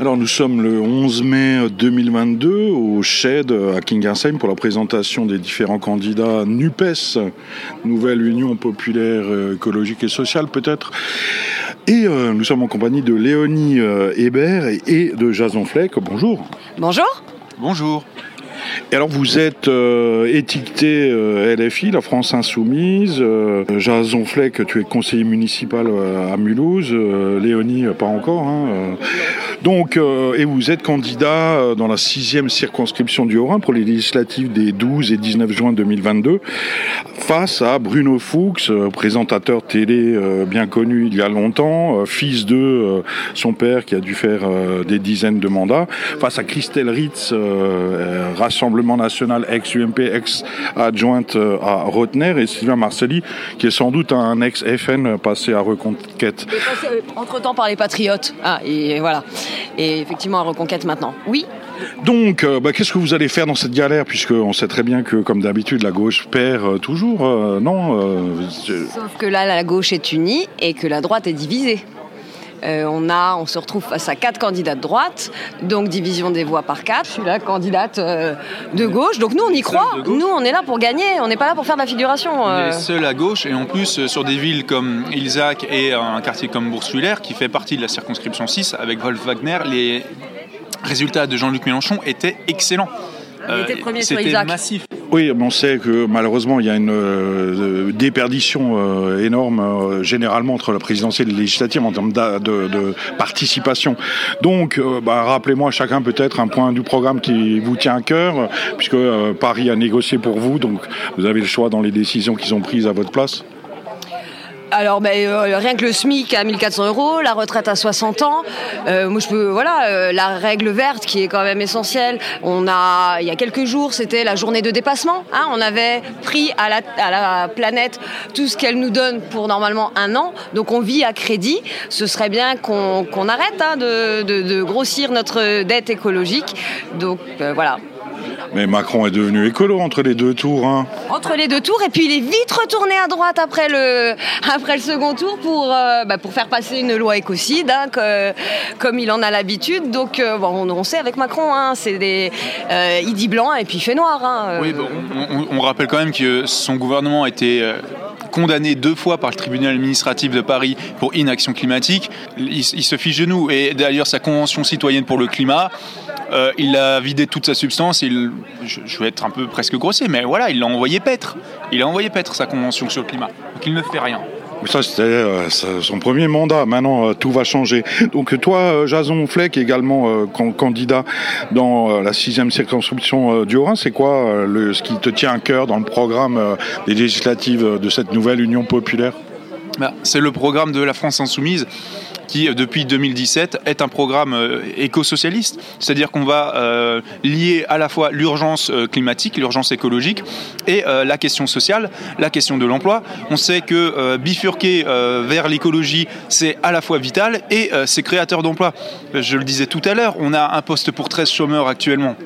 Alors nous sommes le 11 mai 2022 au SHED à Kingersheim pour la présentation des différents candidats NUPES, Nouvelle Union Populaire euh, Écologique et Sociale peut-être. Et euh, nous sommes en compagnie de Léonie euh, Hébert et de Jason Fleck. Bonjour. Bonjour. Bonjour. Et alors vous êtes euh, étiqueté euh, LFI, la France Insoumise. Euh, Jason Fleck, tu es conseiller municipal à Mulhouse. Léonie, pas encore. Hein. Donc, et vous êtes candidat dans la sixième circonscription du Haut-Rhin pour les législatives des 12 et 19 juin 2022, face à Bruno Fuchs, présentateur télé bien connu il y a longtemps, fils de son père qui a dû faire des dizaines de mandats, face à Christelle Ritz, euh, Rassemblement National ex-UMP, ex-adjointe euh, à Rotner, et Sylvain Marcelli, qui est sans doute un ex-FN passé à Reconquête. Entre temps par les Patriotes. Ah, et voilà. Et effectivement, à Reconquête maintenant. Oui. Donc, euh, bah, qu'est-ce que vous allez faire dans cette galère, puisqu'on sait très bien que, comme d'habitude, la gauche perd euh, toujours, euh, non euh, Sauf que là, la gauche est unie et que la droite est divisée. Euh, on, a, on se retrouve face à quatre candidats de droite, donc division des voix par quatre. Je suis la candidate euh, de gauche, donc nous on y croit. Nous on est là pour gagner, on n'est pas là pour faire de la figuration. On euh. est seul à gauche et en plus euh, sur des villes comme Ilzac et un quartier comme Boursuiller qui fait partie de la circonscription 6 avec Wolf Wagner, les résultats de Jean-Luc Mélenchon étaient excellents. Il était premier sur C'était massif. Oui, mais on sait que malheureusement, il y a une euh, déperdition euh, énorme euh, généralement entre la présidentielle et les législatives en termes de, participation. Donc, bah, rappelez-moi chacun peut-être un point du programme qui vous tient à cœur, puisque Paris a négocié pour vous, donc vous avez le choix dans les décisions qu'ils ont prises à votre place. Alors, ben, euh, rien que le SMIC à 1400 euros, la retraite à 60 ans. Euh, moi, je peux, voilà, euh, la règle verte qui est quand même essentielle. Il y a quelques jours, c'était la journée de dépassement. Hein, on avait pris à la, planète tout ce qu'elle nous donne pour normalement un an. Donc, on vit à crédit. Ce serait bien qu'on arrête hein, de, grossir notre dette écologique. Donc, voilà. Mais Macron est devenu écolo entre les deux tours. Hein. Entre les deux tours, et puis il est vite retourné à droite après le, après le second tour pour, euh, bah, pour faire passer une loi écocide, hein, que- comme il en a l'habitude. Donc, euh, bon, on, on sait avec Macron, hein, c'est des, euh, il dit blanc et puis il fait noir. hein, euh. Oui, bon, on, rappelle quand même que son gouvernement a été condamné deux fois par le tribunal administratif de Paris pour inaction climatique. Il, il se fiche de nous. Et d'ailleurs, sa convention citoyenne pour le climat, euh, il a vidé toute sa substance. Il, je, vais être un peu presque grossier, mais voilà, il l'a envoyé paître. Il a envoyé paître sa convention sur le climat. Donc il ne fait rien. Ça, c'était euh, son premier mandat. Maintenant, euh, tout va changer. Donc, toi, Jason Fleck, également can- candidat dans la sixième circonscription du Haut-Rhin, c'est quoi ce qui te tient à cœur dans le programme des législatives de cette nouvelle Union populaire? C'est le programme de la France Insoumise qui, euh, depuis 2017, est un programme euh, éco-socialiste. C'est-à-dire qu'on va euh, lier à la fois l'urgence climatique, l'urgence écologique et la question sociale, la question de l'emploi. On sait que bifurquer vers l'écologie, c'est à la fois vital et c'est créateur d'emplois. Je le disais tout à l'heure, on a un poste pour 13 chômeurs actuellement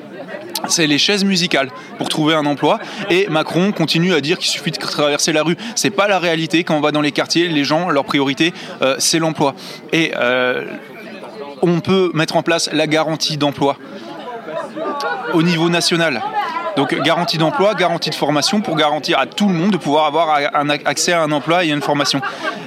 c'est les chaises musicales pour trouver un emploi. Et Macron continue à dire qu'il suffit de traverser la rue. C'est pas la réalité. Quand on va dans les quartiers, les gens, leur priorité, euh, c'est l'emploi. Et euh, on peut mettre en place la garantie d'emploi au niveau national. Donc garantie d'emploi, garantie de formation pour garantir à tout le monde de pouvoir avoir un accès à un emploi et à une formation.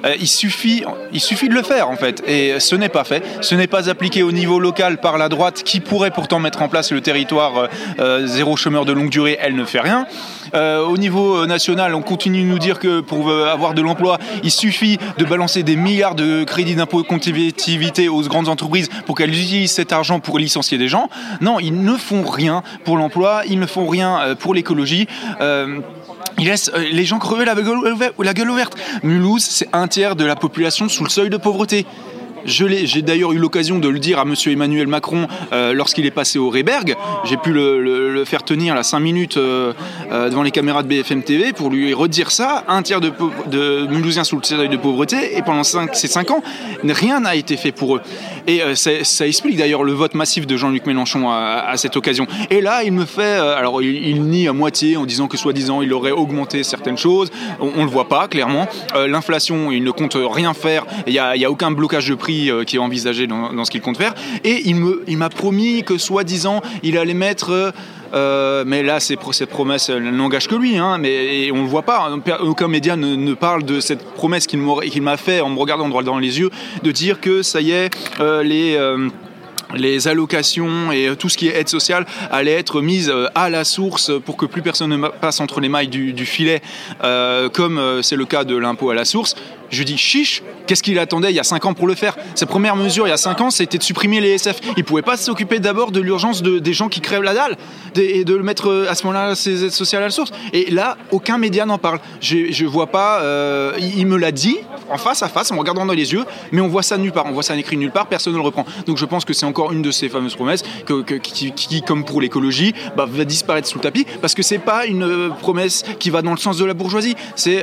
Euh, il, suffit, il suffit de le faire en fait et ce n'est pas fait. Ce n'est pas appliqué au niveau local par la droite qui pourrait pourtant mettre en place le territoire euh, euh, zéro chômeur de longue durée. Elle ne fait rien. Euh, au niveau national, on continue de nous dire que pour euh, avoir de l'emploi, il suffit de balancer des milliards de crédits d'impôt compétitivité aux grandes entreprises pour qu'elles utilisent cet argent pour licencier des gens. Non, ils ne font rien pour l'emploi, ils ne font rien euh, pour l'écologie. Euh, ils laissent euh, les gens crever la gueule ouverte. Mulhouse, c'est un tiers de la population sous le seuil de pauvreté. J'ai d'ailleurs eu l'occasion de le dire à Monsieur Emmanuel Macron euh, lorsqu'il est passé au Réberg. J'ai pu le, faire tenir là 5 minutes euh, euh, devant les caméras de BFM TV pour lui redire ça. Un tiers de, de sous le seuil de pauvreté et pendant ces 5 ans, rien n'a été fait pour eux. Et ça explique d'ailleurs le vote massif de Jean-Luc Mélenchon à, cette occasion. Et là, il me fait, alors il, nie à moitié en disant que soi-disant il aurait augmenté certaines choses. On, on le voit pas clairement. L'inflation, il ne compte rien faire. Il n'y a aucun blocage de prix prix qui est envisagé dans, ce qu'il compte faire. Et il m'a il promis que, soi-disant, il allait mettre euh, mais là, cette promesse n'engage que lui, hein, mais on ne le voit pas. Aucun média ne, parle de cette promesse qu'il m'a fait en me regardant droit dans les yeux, de dire que ça y est, euh, les euh, les allocations et tout ce qui est aide sociale allait être mise à la source pour que plus personne ne passe entre les mailles du, filet, comme c'est le cas de l'impôt à la source. Je dis chiche, qu'est-ce qu'il attendait il y a 5 ans pour le faire? Sa première mesure il y a 5 ans, c'était de supprimer les SF. Il pouvait pas s'occuper d'abord de l'urgence de, des gens qui crèvent la dalle et de mettre euh, à ce moment-là ces aides sociales à la source. Et là, aucun média n'en parle. Je, je vois pas. Euh, il me l'a dit en face à face, en regardant dans les yeux, mais on voit ça nulle part. On voit ça écrit nulle part. Personne ne le reprend. Donc je pense que c'est encore une de ces fameuses promesses qui, comme pour l'écologie, bah, va disparaître sous le tapis parce que c'est pas une euh, promesse qui va dans le sens de la bourgeoisie. C'est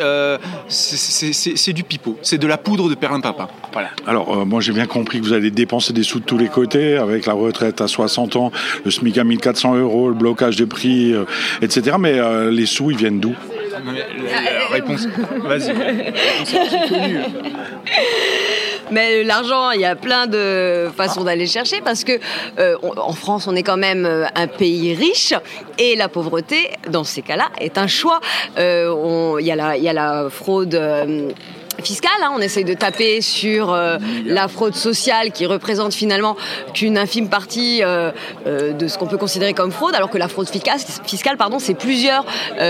c'est du pipeau c'est de la poudre de perlimpinpin. Voilà. Alors, euh, moi j'ai bien compris que vous allez dépenser des sous de tous les côtés, avec la retraite à 60 ans, le SMIC à 1400 euros, le blocage des prix, euh, etc. Mais euh, les sous, ils viennent d'où? La, réponse, vas-y. Mais l'argent, il y a plein de façons d'aller chercher parce que en France, on est quand même un pays riche et la pauvreté, dans ces cas-là, est un choix. Il y, y, a la fraude fiscale. Hein. On essaye de taper sur euh, la fraude sociale qui représente finalement qu'une infime partie euh, euh, de ce qu'on peut considérer comme fraude, alors que la fraude fiscale, c'est plusieurs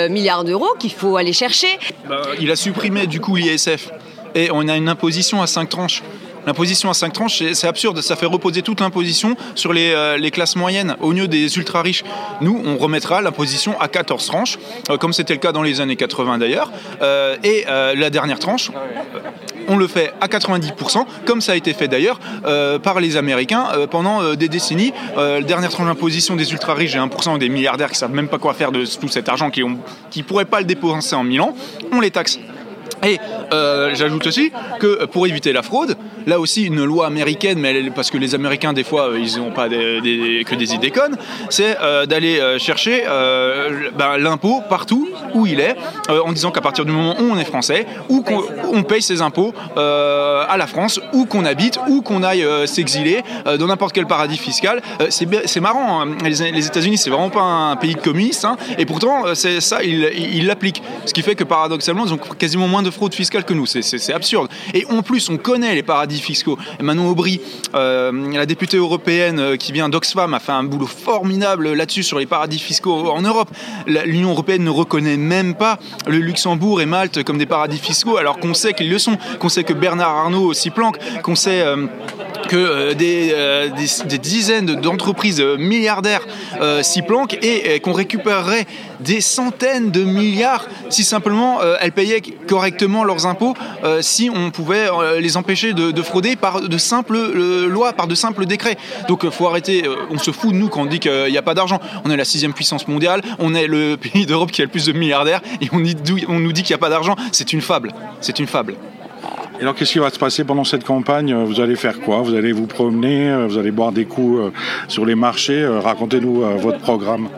milliards d'euros qu'il faut aller chercher. Bah, il a supprimé du coup l'ISF et on a une imposition à 5 tranches. L'imposition à 5 tranches, c'est absurde. Ça fait reposer toute l'imposition sur euh, les, classes moyennes au lieu des ultra riches. Nous, on remettra l'imposition à 14 tranches, euh, comme c'était le cas dans les années 80 d'ailleurs. Euh, et la dernière tranche, on le fait à 90%, comme ça a été fait d'ailleurs par les Américains pendant des décennies. la dernière tranche d'imposition des ultra riches et 1% des milliardaires qui savent même pas quoi faire de tout cet argent, qui ne pourraient pas le dépenser en Milan, on les taxe. Et euh, j'ajoute aussi que pour éviter la fraude, là aussi une loi américaine, mais parce que les Américains des fois ils n'ont pas que des idées connes, c'est euh, d'aller euh, chercher ben, l'impôt partout où il est, en disant qu'à partir du moment où on est français, ou qu'on paye ses impôts à la France, ou qu'on habite, ou qu'on aille s'exiler dans n'importe quel paradis fiscal. c'est marrant, hein. les, États-Unis c'est vraiment pas un pays communiste, hein, et pourtant c'est ça ils l'appliquent, ce qui fait que paradoxalement ils ont quasiment moins de fraude fiscale que nous. C'est absurde. Et en plus, on connaît les paradis fiscaux. Manon Aubry, euh, la députée européenne euh, qui vient d'Oxfam, a fait un boulot formidable là-dessus sur les paradis fiscaux en Europe. L'Union européenne ne reconnaît même pas le Luxembourg et Malte comme des paradis fiscaux, alors qu'on sait qu'ils le sont, qu'on sait que Bernard Arnault s'y planque, qu'on sait euh, que des, des, dizaines d'entreprises milliardaires s'y planquent et qu'on récupérerait des centaines de milliards si simplement elles payaient correctement leurs impôts euh, si on pouvait euh, les empêcher de, frauder par de simples euh, lois, par de simples décrets. Donc il faut arrêter, on se fout de nous quand on dit qu'il n'y a pas d'argent. On est la sixième puissance mondiale, on est le pays d'Europe qui a le plus de milliardaires et on, on nous dit qu'il n'y a pas d'argent. C'est une fable. C'est une fable. Alors, qu'est-ce qui va se passer pendant cette campagne? Vous allez faire quoi? Vous allez vous promener Vous allez boire des coups sur les marchés Racontez-nous votre programme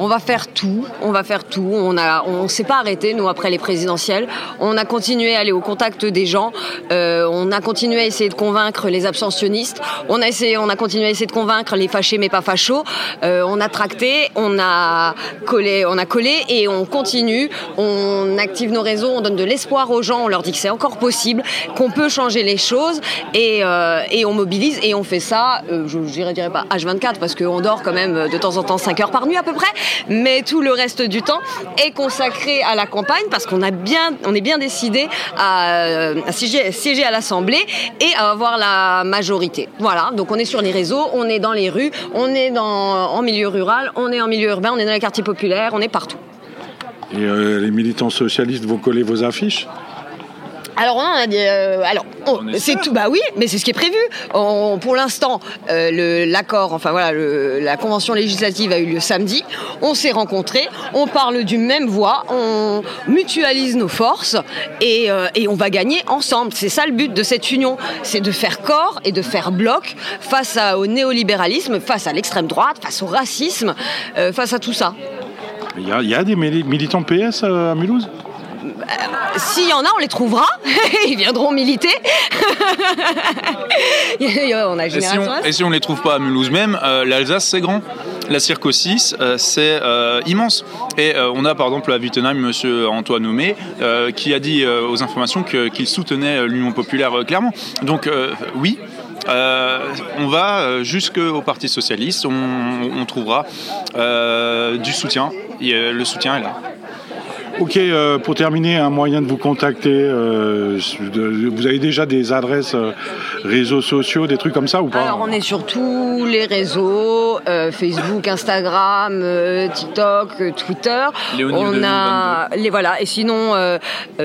on va faire tout, on va faire tout. On a, on s'est pas arrêté nous après les présidentielles. On a continué à aller au contact des gens. Euh, on a continué à essayer de convaincre les abstentionnistes. On a essayé, on a continué à essayer de convaincre les fâchés mais pas fachos. Euh, on a tracté, on a collé, on a collé et on continue. On active nos réseaux, on donne de l'espoir aux gens. On leur dit que c'est encore possible, qu'on peut changer les choses et, euh, et on mobilise et on fait ça. je dirais, dirais pas H24 parce qu'on dort quand même de temps en temps 5 heures par nuit à peu près mais tout le reste du temps est consacré à la campagne parce qu'on a bien, on est bien décidé à, siéger, à l'Assemblée et à avoir la majorité. Voilà, donc on est sur les réseaux, on est dans les rues, on est en milieu rural, on est en milieu urbain, on est dans les quartiers populaires, on est partout. Et euh, les militants socialistes vont coller vos affiches? Alors on a dit, euh, alors c'est tout, bah oui, mais c'est ce qui est prévu. pour l'instant, euh, l'accord, enfin voilà, la convention législative a eu lieu samedi. On s'est rencontrés, on parle d'une même voix, on mutualise nos forces et, euh, et on va gagner ensemble. C'est ça le but de cette union, c'est de faire corps et de faire bloc face au néolibéralisme, face à l'extrême droite, face au racisme, face à tout ça. Il y, a, il y a des militants PS à Mulhouse? S'il y en a, on les trouvera. Ils viendront militer. on a et, si on, et si on les trouve pas à Mulhouse même, euh, l'Alsace c'est grand. La Circo 6, euh, c'est euh, immense. Et on a par exemple à Wittenheim Monsieur Antoine Noumé qui a dit aux informations qu'il soutenait l'Union populaire clairement. Donc oui, on va jusqu'au Parti socialiste, on, on trouvera du soutien. le soutien est là. Ok, euh, pour terminer, un moyen de vous contacter, euh, vous avez déjà des adresses euh, réseaux sociaux, des trucs comme ça ou pas Alors on est sur tous les réseaux, Facebook, Instagram, TikTok, Twitter. on a les voilà. Et sinon,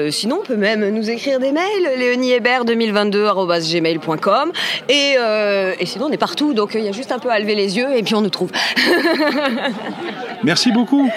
sinon on peut même nous écrire des mails, léoniehébert2022@gmail.com et, et sinon on est partout, donc il y a juste un peu à lever les yeux et puis on nous trouve. Merci beaucoup.